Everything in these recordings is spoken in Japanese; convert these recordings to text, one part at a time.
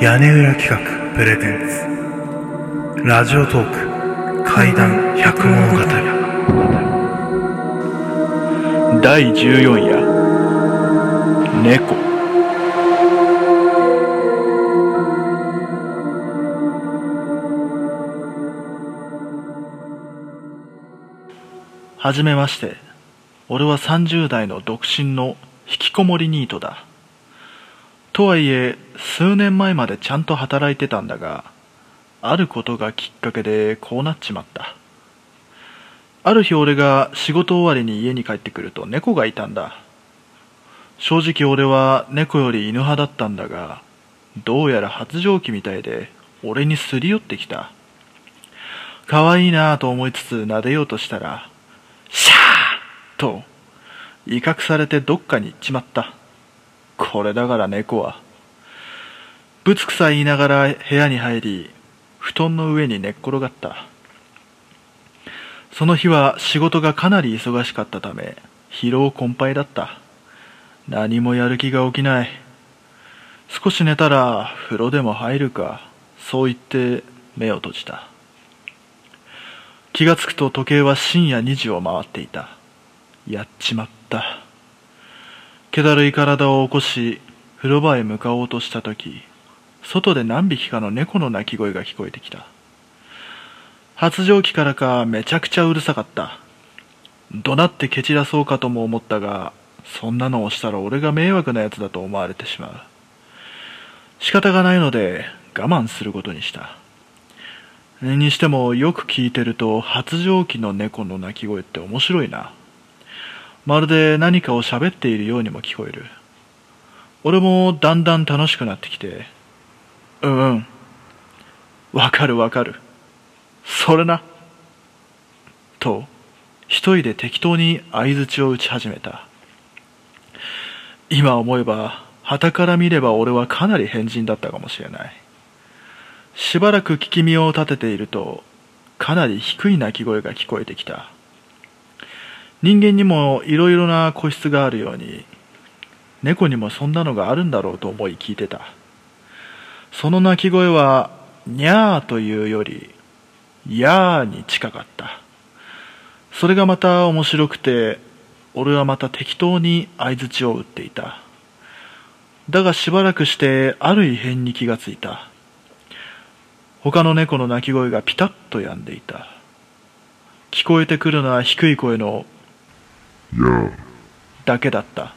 屋根裏企画プレゼンツ。ラジオトーク怪談百物語。第14夜。猫。はじめまして。俺は30代の独身の引きこもりニートだ。とはいえ数年前までちゃんと働いてたんだがあることがきっかけでこうなっちまった。ある日俺が仕事終わりに家に帰ってくると猫がいたんだ。正直俺は猫より犬派だったんだがどうやら発情期みたいで俺にすり寄ってきた。可愛いなぁと思いつつ撫でようとしたらシャーと威嚇されてどっかに行っちまった。これだから猫は。ぶつくさ言いながら部屋に入り布団の上に寝っ転がった。その日は仕事がかなり忙しかったため疲労困憊だった。何もやる気が起きない。少し寝たら風呂でも入るかそう言って目を閉じた。気がつくと時計は深夜2時を回っていた。やっちまった。気だるい体を起こし風呂場へ向かおうとした時外で何匹かの猫の鳴き声が聞こえてきた。発情期からかめちゃくちゃうるさかった。怒鳴って蹴散らそうかとも思ったがそんなのをしたら俺が迷惑なやつだと思われてしまう。仕方がないので我慢することにした。にしてもよく聞いてると発情期の猫の鳴き声って面白いな。まるで何かを喋っているようにも聞こえる。俺もだんだん楽しくなってきてうんうん。わかるわかる。それな。と一人で適当に相づちを打ち始めた。今思えば旗から見れば俺はかなり変人だったかもしれない。しばらく聞き身を立てているとかなり低い鳴き声が聞こえてきた。人間にもいろいろな個室があるように猫にもそんなのがあるんだろうと思い聞いてた。その鳴き声はにゃーというよりやーに近かった。それがまた面白くて俺はまた適当に相づちを打っていた。だがしばらくしてある異変に気がついた。他の猫の鳴き声がピタッと止んでいた。聞こえてくるのは低い声のだけだった。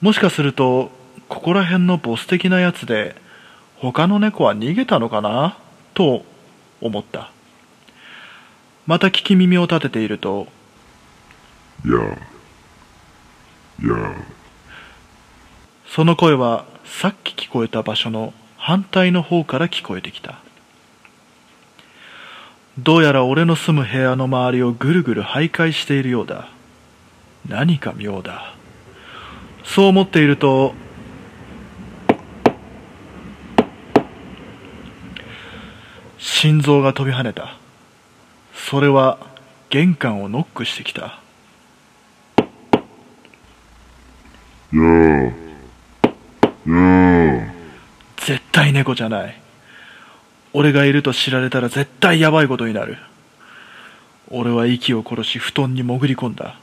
もしかするとここら辺のボス的なやつで他の猫は逃げたのかな？と思った。また聞き耳を立てていると。その声はさっき聞こえた場所の反対の方から聞こえてきたどうやら俺の住む部屋の周りをぐるぐる徘徊しているようだ。何か妙だ。そう思っていると心臓が飛び跳ねた。それは玄関をノックしてきた。絶対猫じゃない俺がいると知られたら絶対ヤバいことになる。俺は息を殺し布団に潜り込んだ。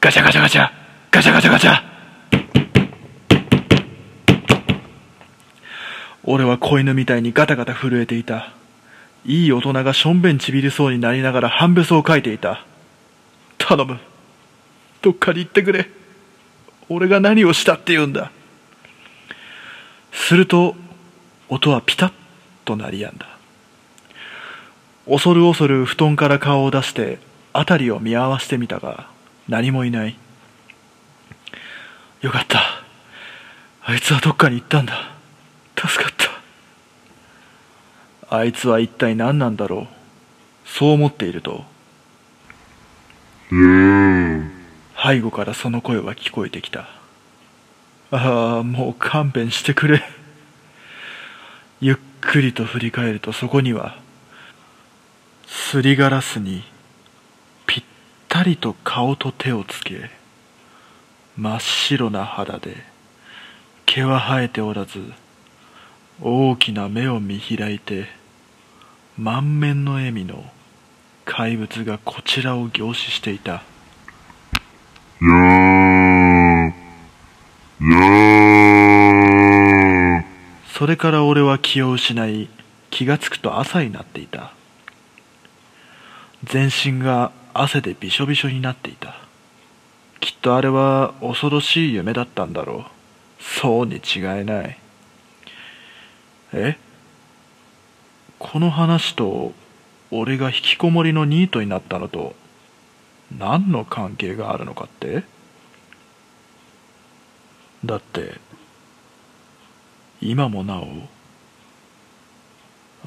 ガチャガチャガチャ。ガチャガチャガチャ。俺は子犬みたいにガタガタ震えていた。いい大人がしょんべんちびりそうになりながら半べそをかいていた。頼む。どっかに行ってくれ俺が何をしたって言うんだ。すると音はピタッと鳴りやんだ。恐る恐る布団から顔を出して辺りを見合わせてみたが何もいない。よかった。あいつはどっかに行ったんだ。助かった。あいつは一体何なんだろう。そう思っていると。背後からその声は聞こえてきた。ああもう勘弁してくれ。ゆっくりと振り返るとそこにはすりガラスにぴったりと顔と手をつけ真っ白な肌で毛は生えておらず大きな目を見開いて満面の笑みの怪物がこちらを凝視していた。それから俺は気を失い気がつくと朝になっていた。全身が汗でびしょびしょになっていた。きっとあれは恐ろしい夢だったんだろう。そうに違いない。え？この話と俺が引きこもりのニートになったのと何の関係があるのかって？だって今もなお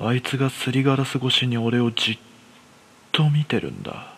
あいつがすりガラス越しに俺をじっと見てるんだ。